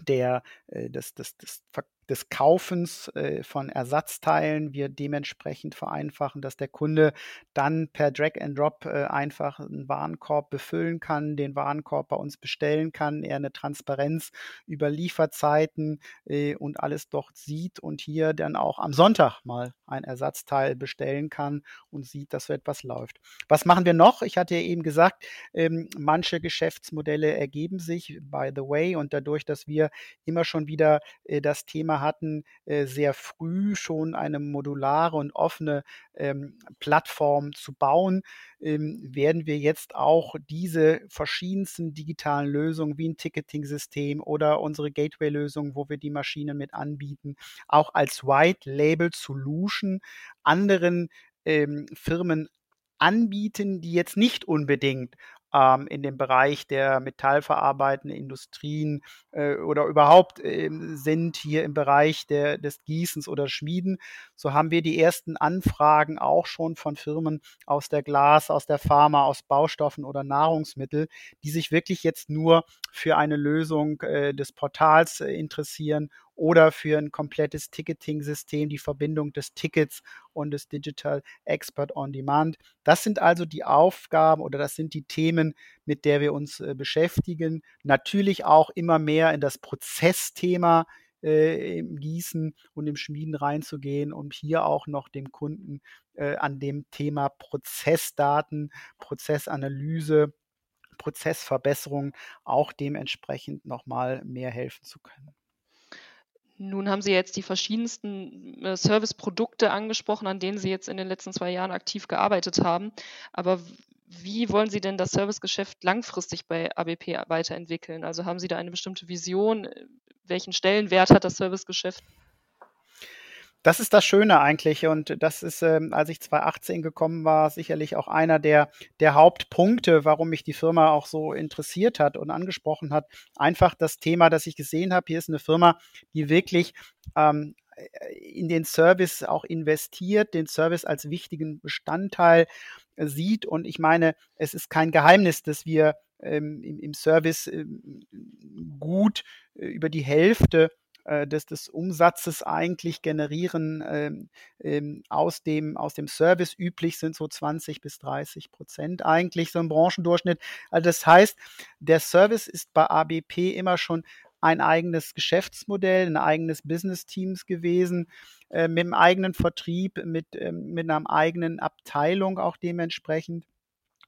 der, äh, des, des, des des Kaufens äh, von Ersatzteilen wir dementsprechend vereinfachen, dass der Kunde dann per Drag and Drop äh, einfach einen Warenkorb befüllen kann, den Warenkorb bei uns bestellen kann, er eine Transparenz über Lieferzeiten äh, und alles dort sieht und hier dann auch am Sonntag mal ein Ersatzteil bestellen kann und sieht, dass so etwas läuft. Was machen wir noch? Ich hatte ja eben gesagt, ähm, manche Geschäftsmodelle ergeben sich, by the way, und dadurch, dass wir immer schon wieder äh, das Thema Thema hatten, äh, sehr früh schon eine modulare und offene ähm, Plattform zu bauen, ähm, werden wir jetzt auch diese verschiedensten digitalen Lösungen wie ein Ticketing-System oder unsere Gateway-Lösung, wo wir die Maschinen mit anbieten, auch als White Label Solution anderen ähm, Firmen anbieten, die jetzt nicht unbedingt ähm, in dem Bereich der metallverarbeitenden Industrien äh, oder überhaupt äh, sind hier im Bereich der, des Gießens oder Schmieden. So haben wir die ersten Anfragen auch schon von Firmen aus der Glas, aus der Pharma, aus Baustoffen oder Nahrungsmittel, die sich wirklich jetzt nur für eine Lösung äh, des Portals äh, interessieren oder für ein komplettes Ticketing-System, die Verbindung des Tickets und des Digital Expert on Demand. Das sind also die Aufgaben oder das sind die Themen, mit der wir uns äh, beschäftigen. Natürlich auch immer mehr in das Prozessthema äh, im Gießen und im Schmieden reinzugehen, um hier auch noch dem Kunden äh, an dem Thema Prozessdaten, Prozessanalyse, Prozessverbesserung auch dementsprechend nochmal mehr helfen zu können. Nun haben Sie jetzt die verschiedensten äh, Serviceprodukte angesprochen, an denen Sie jetzt in den letzten zwei Jahren aktiv gearbeitet haben. Aber wie wollen Sie denn das Servicegeschäft langfristig bei ABP weiterentwickeln? Also haben Sie da eine bestimmte Vision? Welchen Stellenwert hat das Servicegeschäft? Das ist das Schöne eigentlich und das ist, ähm, als ich 2018 gekommen war, sicherlich auch einer der, der Hauptpunkte, warum mich die Firma auch so interessiert hat und angesprochen hat. Einfach das Thema, das ich gesehen habe, hier ist eine Firma, die wirklich ähm, in den Service auch investiert, den Service als wichtigen Bestandteil sieht. Und ich meine, es ist kein Geheimnis, dass wir ähm, im, im, Service ähm, gut äh, über die Hälfte äh, des, des Umsatzes eigentlich generieren ähm, ähm, aus, dem, aus dem Service. Üblich sind so 20 bis 30 Prozent eigentlich so im Branchendurchschnitt. Also das heißt, der Service ist bei ABP immer schon ein eigenes Geschäftsmodell, ein eigenes Business-Teams gewesen, äh, mit einem eigenen Vertrieb, mit, ähm, mit einer eigenen Abteilung auch dementsprechend.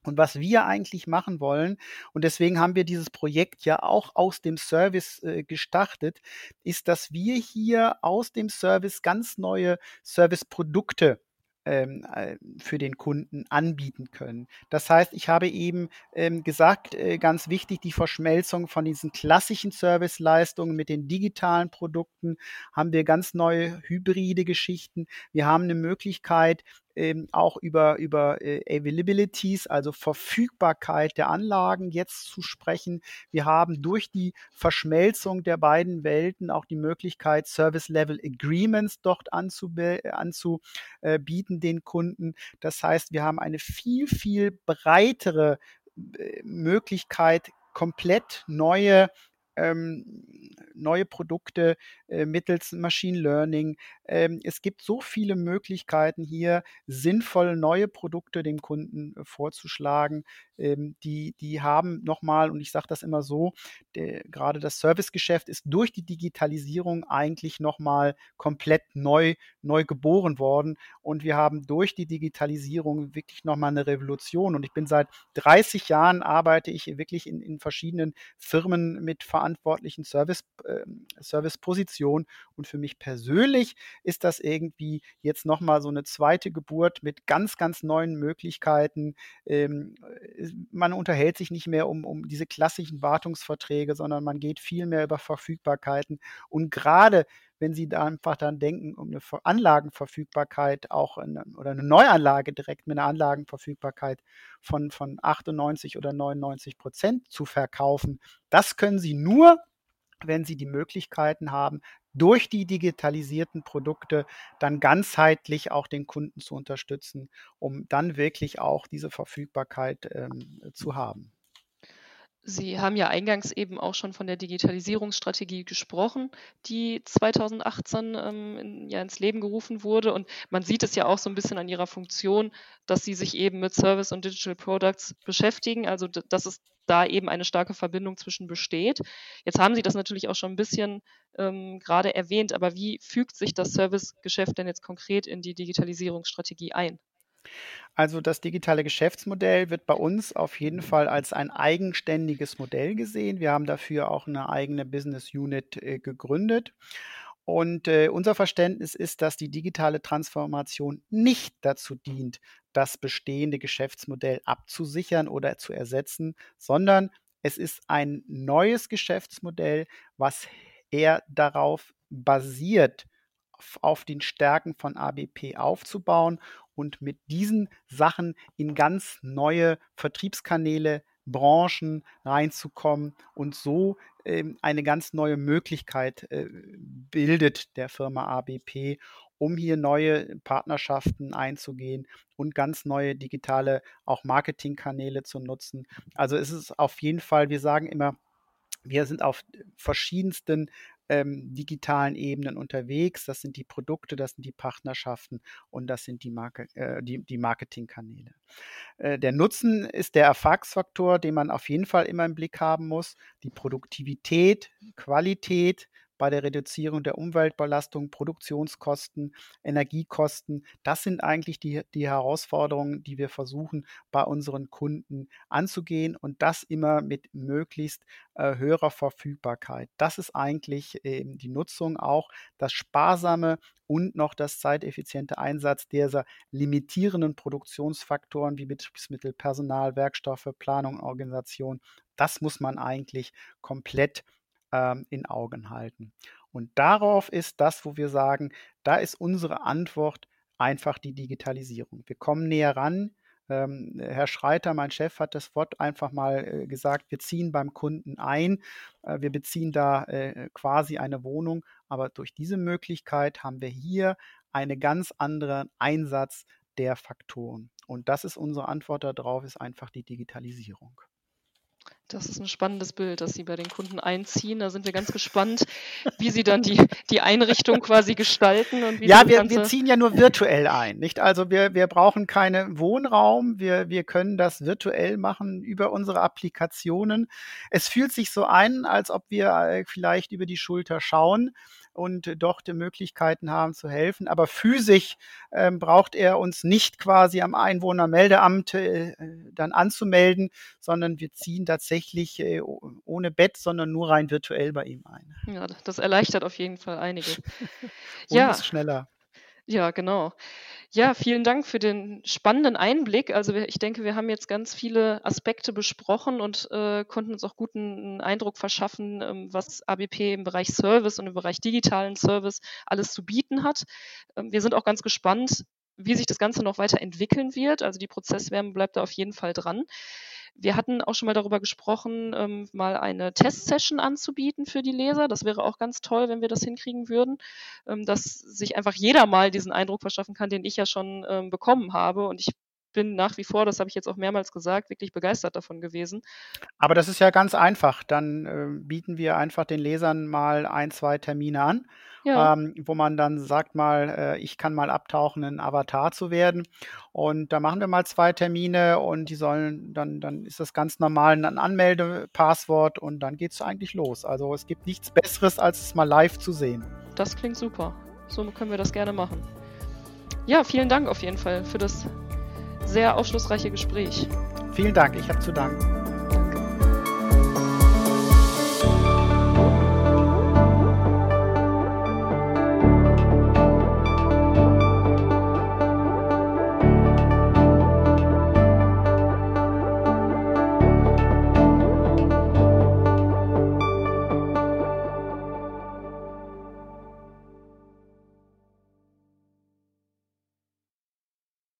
Und was wir eigentlich machen wollen, und deswegen haben wir dieses Projekt ja auch aus dem Service äh, gestartet, ist, dass wir hier aus dem Service ganz neue Serviceprodukte ähm, äh, für den Kunden anbieten können. Das heißt, ich habe eben ähm, gesagt, äh, ganz wichtig, die Verschmelzung von diesen klassischen Serviceleistungen mit den digitalen Produkten haben wir ganz neue hybride Geschichten. Wir haben eine Möglichkeit, ähm, auch über, über äh, Availabilities, also Verfügbarkeit der Anlagen jetzt zu sprechen. Wir haben durch die Verschmelzung der beiden Welten auch die Möglichkeit, Service Level Agreements dort anzubieten den Kunden. Das heißt, wir haben eine viel, viel breitere äh, Möglichkeit, komplett neue ähm, neue Produkte äh, mittels Machine Learning. Ähm, es gibt so viele Möglichkeiten hier, sinnvoll neue Produkte dem Kunden äh, vorzuschlagen. Ähm, die, die haben nochmal, und ich sage das immer so, der, gerade das Servicegeschäft ist durch die Digitalisierung eigentlich nochmal komplett neu, neu geboren worden. Und wir haben durch die Digitalisierung wirklich nochmal eine Revolution. Und ich bin seit 30 Jahren arbeite ich wirklich in, in verschiedenen Firmen mit verantwortlichen Service, äh, Servicepositionen. Und für mich persönlich ist das irgendwie jetzt nochmal so eine zweite Geburt mit ganz, ganz neuen Möglichkeiten. Ähm, man unterhält sich nicht mehr um, um diese klassischen Wartungsverträge, sondern man geht viel mehr über Verfügbarkeiten. Und gerade wenn Sie da einfach dann denken, um eine Anlagenverfügbarkeit auch eine, oder eine Neuanlage direkt mit einer Anlagenverfügbarkeit von, von 98 oder 99 Prozent zu verkaufen, das können Sie nur, wenn Sie die Möglichkeiten haben, durch die digitalisierten Produkte dann ganzheitlich auch den Kunden zu unterstützen, um dann wirklich auch diese Verfügbarkeit ähm, zu haben. Sie haben ja eingangs eben auch schon von der Digitalisierungsstrategie gesprochen, die 2018 ähm, in, ja, ins Leben gerufen wurde. Und man sieht es ja auch so ein bisschen an Ihrer Funktion, dass Sie sich eben mit Service und Digital Products beschäftigen. Also, dass es da eben eine starke Verbindung zwischen besteht. Jetzt haben Sie das natürlich auch schon ein bisschen ähm, gerade erwähnt, aber wie fügt sich das Servicegeschäft denn jetzt konkret in die Digitalisierungsstrategie ein? Also das digitale Geschäftsmodell wird bei uns auf jeden Fall als ein eigenständiges Modell gesehen. Wir haben dafür auch eine eigene Business Unit äh, gegründet. Und äh, unser Verständnis ist, dass die digitale Transformation nicht dazu dient, das bestehende Geschäftsmodell abzusichern oder zu ersetzen, sondern es ist ein neues Geschäftsmodell, was eher darauf basiert, auf den Stärken von ABP aufzubauen und mit diesen Sachen in ganz neue Vertriebskanäle, Branchen reinzukommen und so ähm, eine ganz neue Möglichkeit äh, bildet der Firma ABP, um hier neue Partnerschaften einzugehen und ganz neue digitale auch Marketingkanäle zu nutzen. Also es ist auf jeden Fall, wir sagen immer, wir sind auf verschiedensten ähm, digitalen Ebenen unterwegs. Das sind die Produkte, das sind die Partnerschaften und das sind die, Marke, äh, die, die Marketingkanäle. Äh, der Nutzen ist der Erfolgsfaktor, den man auf jeden Fall immer im Blick haben muss. Die Produktivität, Qualität, bei der Reduzierung der Umweltbelastung, Produktionskosten, Energiekosten. Das sind eigentlich die, die Herausforderungen, die wir versuchen bei unseren Kunden anzugehen und das immer mit möglichst äh, höherer Verfügbarkeit. Das ist eigentlich eben die Nutzung auch, das sparsame und noch das zeiteffiziente Einsatz dieser limitierenden Produktionsfaktoren wie Betriebsmittel, Personal, Werkstoffe, Planung, Organisation. Das muss man eigentlich komplett ähm, in Augen halten. Und darauf ist das, wo wir sagen, da ist unsere Antwort einfach die Digitalisierung. Wir kommen näher ran. Ähm, Herr Schreiter, mein Chef, hat das Wort einfach mal äh, gesagt, wir ziehen beim Kunden ein, äh, wir beziehen da äh, quasi eine Wohnung, aber durch diese Möglichkeit haben wir hier einen ganz anderen Einsatz der Faktoren. Und das ist unsere Antwort darauf, ist einfach die Digitalisierung. Das ist ein spannendes Bild, das Sie bei den Kunden einziehen. Da sind wir ganz gespannt, wie Sie dann die, die Einrichtung quasi gestalten. Und wie ja, wir, wir ziehen ja nur virtuell ein. Nicht? Also wir, wir brauchen keinen Wohnraum. Wir, wir können das virtuell machen über unsere Applikationen. Es fühlt sich so ein, als ob wir äh, vielleicht über die Schulter schauen und dort die Möglichkeiten haben zu helfen. Aber physisch ähm, braucht er uns nicht quasi am Einwohnermeldeamt äh, dann anzumelden, sondern wir ziehen tatsächlich äh, ohne Bett, sondern nur rein virtuell bei ihm ein. Ja, das erleichtert auf jeden Fall einige. <laughs> und ja. ist schneller. Ja, genau. Ja, vielen Dank für den spannenden Einblick. Also ich denke, wir haben jetzt ganz viele Aspekte besprochen und äh, konnten uns auch guten Eindruck verschaffen, ähm, was ABP im Bereich Service und im Bereich digitalen Service alles zu bieten hat. Ähm, wir sind auch ganz gespannt, wie sich das Ganze noch weiter entwickeln wird. Also die Prozesswärme bleibt da auf jeden Fall dran. Wir hatten auch schon mal darüber gesprochen, ähm, mal eine Testsession anzubieten für die Leser. Das wäre auch ganz toll, wenn wir das hinkriegen würden, ähm, dass sich einfach jeder mal diesen Eindruck verschaffen kann, den ich ja schon ähm, bekommen habe. Und ich bin nach wie vor, das habe ich jetzt auch mehrmals gesagt, wirklich begeistert davon gewesen. Aber das ist ja ganz einfach. Dann äh, bieten wir einfach den Lesern mal ein, zwei Termine an, ja. ähm, wo man dann sagt mal, äh, ich kann mal abtauchen, ein Avatar zu werden. Und da machen wir mal zwei Termine und die sollen dann, dann ist das ganz normal ein Anmeldepasswort und dann geht es eigentlich los. Also es gibt nichts Besseres, als es mal live zu sehen. Das klingt super. So können wir das gerne machen. Ja, vielen Dank auf jeden Fall für das sehr aufschlussreiche Gespräch. Vielen Dank, ich habe zu danken.